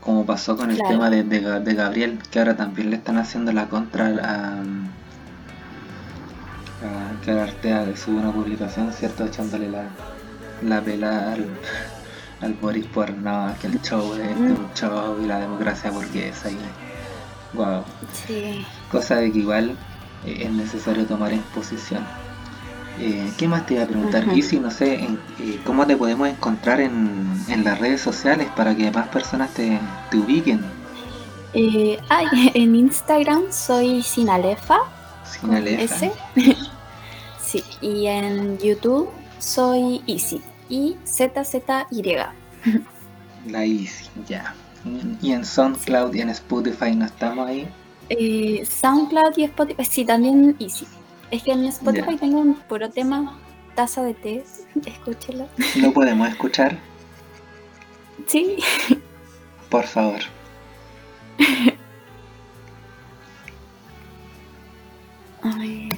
Como pasó con el tema de, de, Gabriel, que ahora también le están haciendo la contra a, a que Artea sube una publicación, ¿cierto? Echándole la, la pela al, al Boris por no, que el show es un show y la democracia porque es ahí Wow. Sí. Cosa de que igual eh, es necesario tomar en posición. Eh, ¿Qué más te iba a preguntar? Ujú. Y si no sé, en- eh, ¿cómo te podemos encontrar en, en las redes sociales para que más personas te, te ubiquen? Eh, ay, en Instagram soy Sinalefa, Sin con alefa. S. sí, y en YouTube soy Easy, Y. La Easy, ya. Y en SoundCloud y en Spotify no estamos ahí. Eh, SoundCloud y Spotify, sí, también Easy. Es que en Spotify Ya. tengo un puro tema, taza de té, escúchelo. ¿Lo podemos escuchar? Sí, Por favor. a ver.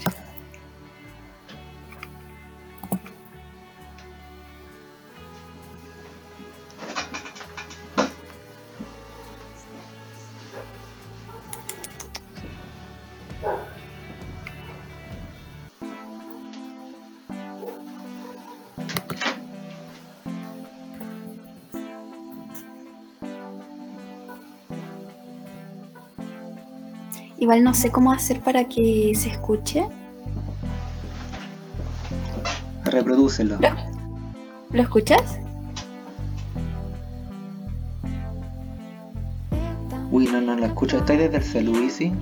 Igual no sé cómo hacer para que se escuche. Reprodúcelo. ¿Lo, ¿lo escuchas? Uy, no, no lo escucho. Estoy desde el celu, Easy.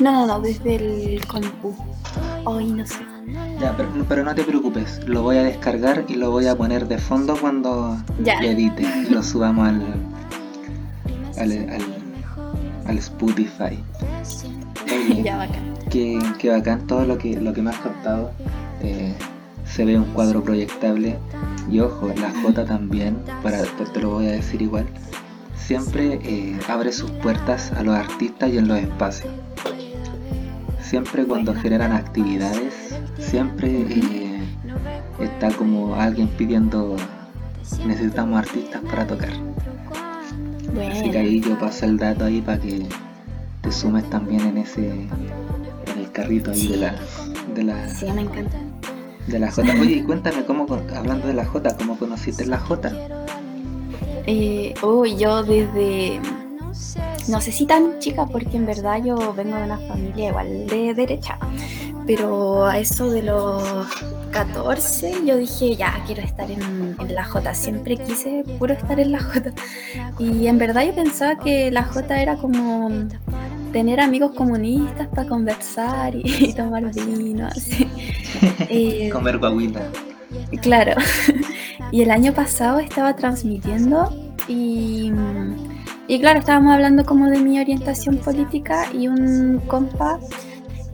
No, no, no, desde el compu. Ay, no sé. Ya, pero, pero no te preocupes. Lo voy a descargar y lo voy a poner de fondo cuando Ya. lo edite y lo subamos al, al, al, al Spotify. Ya, bacán. Qué, qué bacán todo lo que, lo que me has contado. Eh, se ve un cuadro proyectable. Y ojo, la J también, para, te, te lo voy a decir igual, siempre eh, abre sus puertas a los artistas y en los espacios. Siempre cuando Bueno. generan actividades, siempre eh, está como alguien pidiendo, necesitamos artistas para tocar. Así que ahí yo paso el dato ahí para que sumes también en ese en el carrito ahí de la de la sí, me encanta. de la J. Oye, y cuéntame cómo hablando de la J, cómo conociste la J. Eh, uy, yo desde. No sé si tan chica, porque en verdad yo vengo de una familia igual de derecha. Pero a eso de los 14, yo dije, ya, quiero estar en, en la J. Siempre quise puro estar en la J. Y en verdad yo pensaba que la J era como tener amigos comunistas para conversar y, y tomar vino. Así. Eh, Comer guaguita. Claro. Y el año pasado estaba transmitiendo y, y claro, estábamos hablando como de mi orientación política y un compa,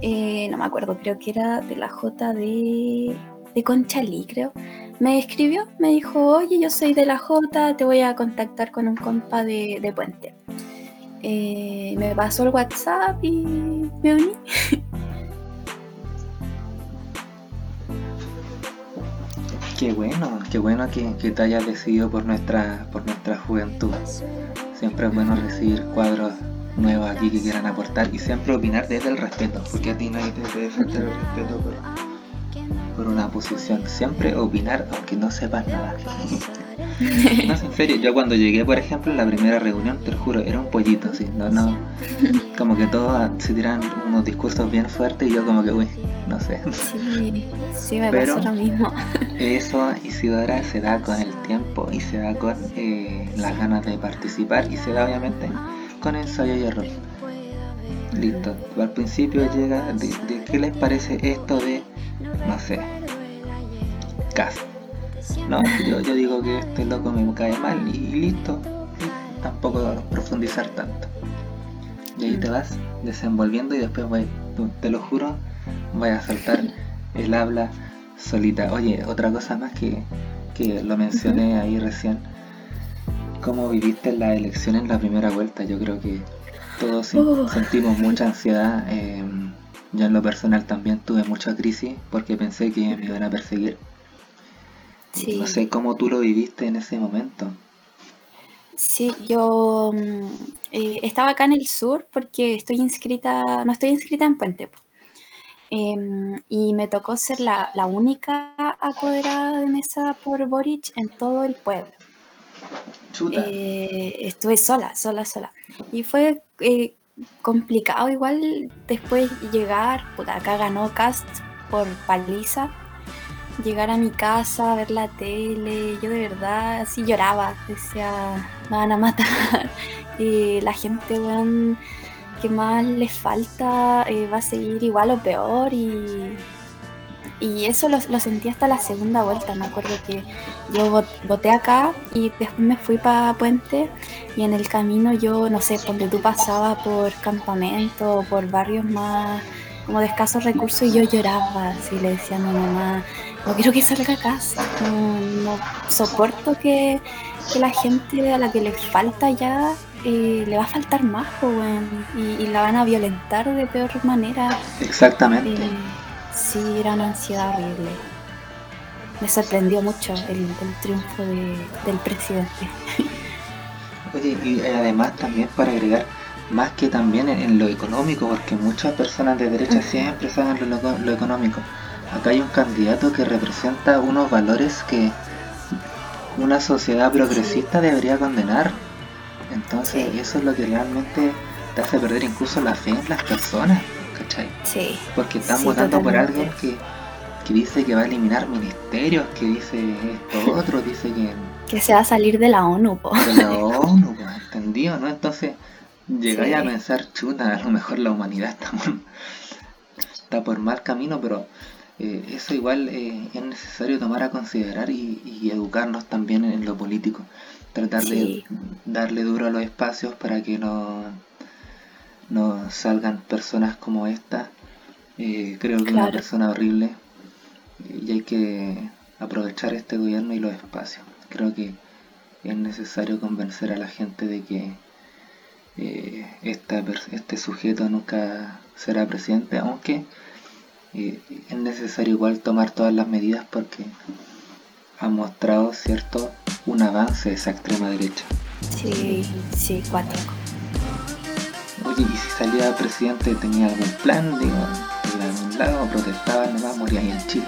eh, no me acuerdo, creo que era de la J de, de Conchalí, creo, me escribió, me dijo, oye, yo soy de la J, te voy a contactar con un compa de, de Puente. Eh, me pasó el WhatsApp y me uní. Qué bueno, qué bueno que, que te hayas decidido por nuestra por nuestra juventud. Siempre es bueno recibir cuadros nuevos aquí que quieran aportar y siempre opinar desde el respeto, porque a ti nadie te puede faltar el respeto por, por una posición. Siempre opinar aunque no sepas nada. No, en serio, yo cuando llegué, por ejemplo, en la primera reunión, te lo juro, era un pollito, así, no, no, como que todos se tiran unos discursos bien fuertes y yo como que, uy, no sé. Sí, sí, me Pero- pasó lo mismo. Eso, Isidora, se da con el tiempo y se da con eh, las ganas de participar y se da obviamente con ensayo y error. Listo, al principio llega de, de qué les parece esto de, no sé, caso. No, yo, yo digo que este loco me cae mal y, y listo, y tampoco profundizar tanto. Y ahí te vas desenvolviendo y después voy, te lo juro, voy a soltar el habla solita. Oye, otra cosa más que, que lo mencioné ahí recién. ¿Cómo viviste la elección en la primera vuelta? Yo creo que todos Uh. sentimos mucha ansiedad. eh, yo en lo personal también tuve mucha crisis porque pensé que me iban a perseguir. Sí. No sé cómo tú lo viviste en ese momento. Sí, yo mm, eh, estaba acá en el sur porque estoy inscrita, no estoy inscrita en Puente. Em, y me tocó ser la, la única apoderada de mesa por Boric en todo el pueblo. Chuta. Eh, estuve sola, sola, sola. Y fue eh, complicado. Igual después llegar, puta, acá ganó Cast por paliza, llegar a mi casa, ver la tele, yo de verdad así lloraba, decía, me van a matar, la gente, weón, que más les falta eh, va a seguir igual o peor y y eso lo, sentí hasta la segunda vuelta. Me acuerdo que yo voté acá y después me fui para Puente y en el camino yo, no sé, donde tú pasabas por campamento o por barrios más como de escasos recursos y yo lloraba, así le decía a mi mamá, no quiero que salga a casa, no, soporto que, la gente a la que le falta ya eh, le va a faltar más, y, la van a violentar de peor manera. Exactamente. Eh, Sí, era una ansiedad horrible. Me sorprendió mucho el, triunfo del presidente. Oye, y además también para agregar, más que también en, lo económico, porque muchas personas de derecha siempre saben lo, económico. Acá hay un candidato que representa unos valores que una sociedad progresista debería condenar. Entonces eso es lo que realmente te hace perder incluso la fe en las personas. Sí. Porque están votando por alguien que, dice que va a eliminar ministerios, que dice esto otro, dice que... Que se va a salir de la ONU, po. De la ONU, entendido, ¿no? Entonces llegáis a pensar, chuta, a lo mejor la humanidad está, está por mal camino, pero eh, eso igual eh, es necesario tomar a considerar y, educarnos también en lo político. Tratar de darle duro a los espacios para que no no salgan personas como esta. Eh, creo que es una persona horrible y hay que aprovechar este gobierno y los espacios. Creo que es necesario convencer a la gente de que eh, este sujeto nunca será presidente, aunque eh, es necesario igual tomar todas las medidas porque ha mostrado cierto un avance de esa extrema derecha. Sí, sí, cuatro. Y si salía presidente tenía algún plan, digo, ir a algún lado, protestaba, nomás moría ahí en Chile.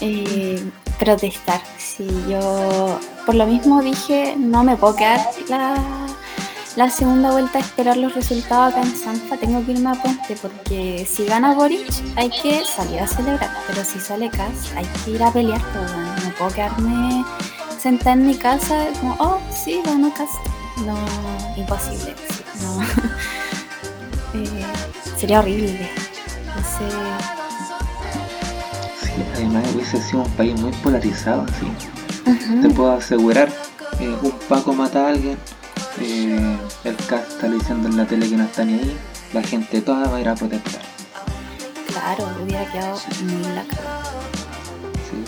Eh, protestar, sí, yo por lo mismo dije, no me puedo quedar la, segunda vuelta a esperar los resultados acá en Sanfa, tengo que irme a Puente porque si gana Boric hay que salir a celebrar, pero si sale Cas hay que ir a pelear, pues no puedo quedarme sentada en mi casa como, oh, sí, ganó Cas. No, imposible. No. Sería horrible. No sé. Sí, además hubiese sido un país muy polarizado, sí. Te puedo asegurar, eh, un Paco mata a alguien, eh, el cast está diciendo en la tele que no está ni ahí, la gente toda va a ir a protestar. Claro, hubiera quedado muy lacrado.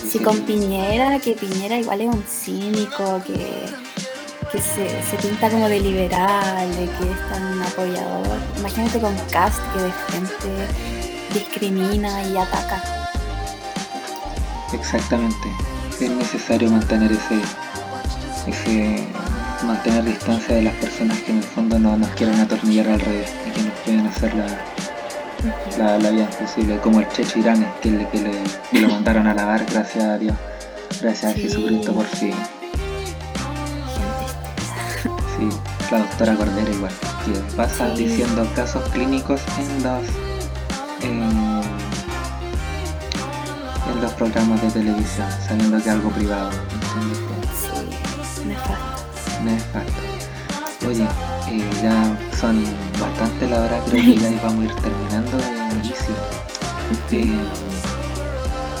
si con Piñera, que Piñera igual es un cínico, que que se, se, pinta como de liberal, de que es tan apoyador. Imagínate con Cast que de frente discrimina y ataca. Exactamente. Es necesario mantener ese, ese mantener distancia de las personas que en el fondo no nos quieren atornillar al revés y que nos pueden hacer la, la, vida imposible, como el Checho Irán, que, le, que, le, lo mandaron a lavar, gracias a Dios, gracias a Jesucristo por fin. Sí, la doctora Cordera igual, que pasa diciendo casos clínicos en los en, los programas de televisión, sabiendo que es algo privado. Sí, nefasto. Nefasto. Oye, eh, ya son bastante la hora, creo que ya vamos a ir terminando de inicio. Eh,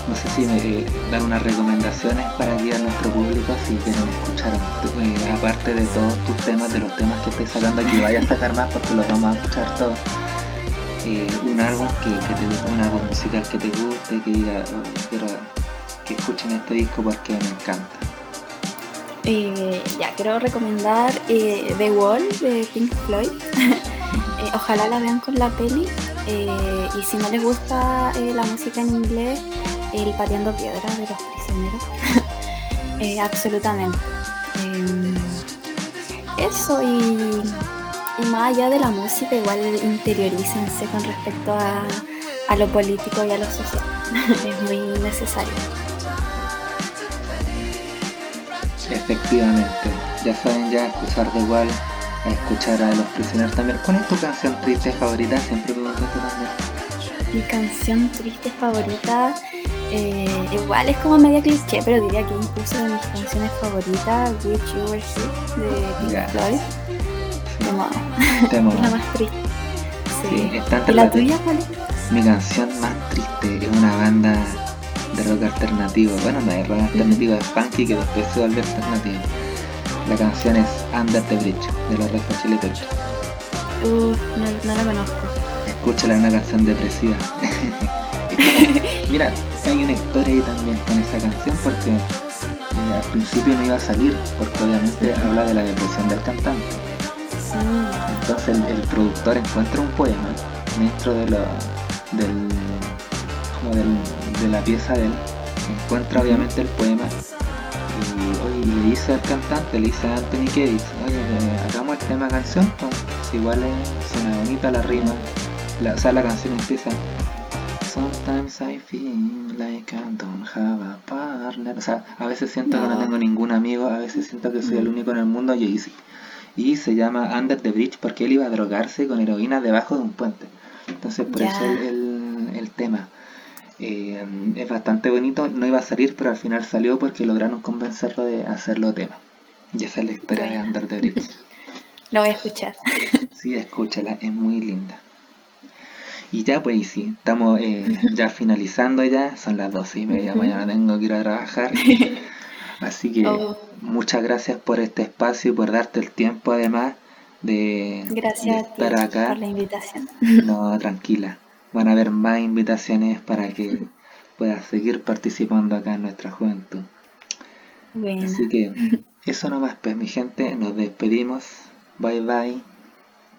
no sé si me dan unas recomendaciones para guiar a nuestro público si quieren escuchar, eh, aparte de todos tus temas, de los temas que estoy sacando aquí, vaya a sacar más porque los vamos a escuchar todos. Eh, un álbum que, te guste, un álbum musical que te guste, que diga, oh, quiero que escuchen este disco porque me encanta. Eh, ya, quiero recomendar The Wall de Pink Floyd. ojalá la vean con la peli. y si no les gusta la música en inglés, el pateando piedras de los prisioneros. Eh, absolutamente. Em, eso y, más allá de la música, igual interiorícense con respecto a, lo político y a lo social. es muy necesario. Efectivamente, ya saben ya escuchar de igual a escuchar a los prisioneros también. ¿Cuál es tu canción triste favorita? Siempre pregunto esto también. Mi canción triste favorita, eh, igual es como media cliché, pero diría que incluso de mis canciones favoritas, Wish You Were Here de Pink. Floyd. Temo. Es la más triste. Sí. Sí, está entre ¿Y la tuya cuál es? Mi canción más triste es una banda de rock alternativo. Bueno, no es rock alternativo, es funky que después se vuelve alternativo. La canción es Under the Bridge de los Red Hot Chili Peppers. No, no la conozco. Escúchala, es una canción depresiva. Mira, hay una historia ahí también con esa canción porque eh, al principio no iba a salir, porque obviamente habla de la depresión del cantante. Entonces el, el productor encuentra un poema dentro de lo, del, como del- de la pieza de él. Encuentra obviamente el poema y oye, le dice al cantante, le dice a Anthony Kiedis, oye, eh, hagamos el tema canción, pues, igual es, suena bonita la rima. La, o sea, la canción empieza Sometimes I feel like I don't have a partner. O sea, a veces siento que no tengo ningún amigo, a veces siento que soy el Mm. único en el mundo y, y, y se llama Under the Bridge porque él iba a drogarse con heroína debajo de un puente. Entonces por eso el, el- el tema. Eh, es bastante bonito, no iba a salir, pero al final salió porque lograron convencerlo de hacerlo tema. Y esa es la historia de. Under the Bridge. lo voy a escuchar. Sí, escúchala, es muy linda. Y ya pues y sí, estamos eh, ya finalizando ya, son las 12 y media, mañana tengo que ir a trabajar. Así que Oh. muchas gracias por este espacio y por darte el tiempo además de, de Gracias a ti estar acá. por la invitación. No, tranquila. Van a haber más invitaciones para que puedas seguir participando acá en nuestra juventud. Bueno, Así que eso nomás, pues mi gente, nos despedimos. Bye bye.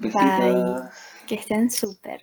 Besitos. que estén súper.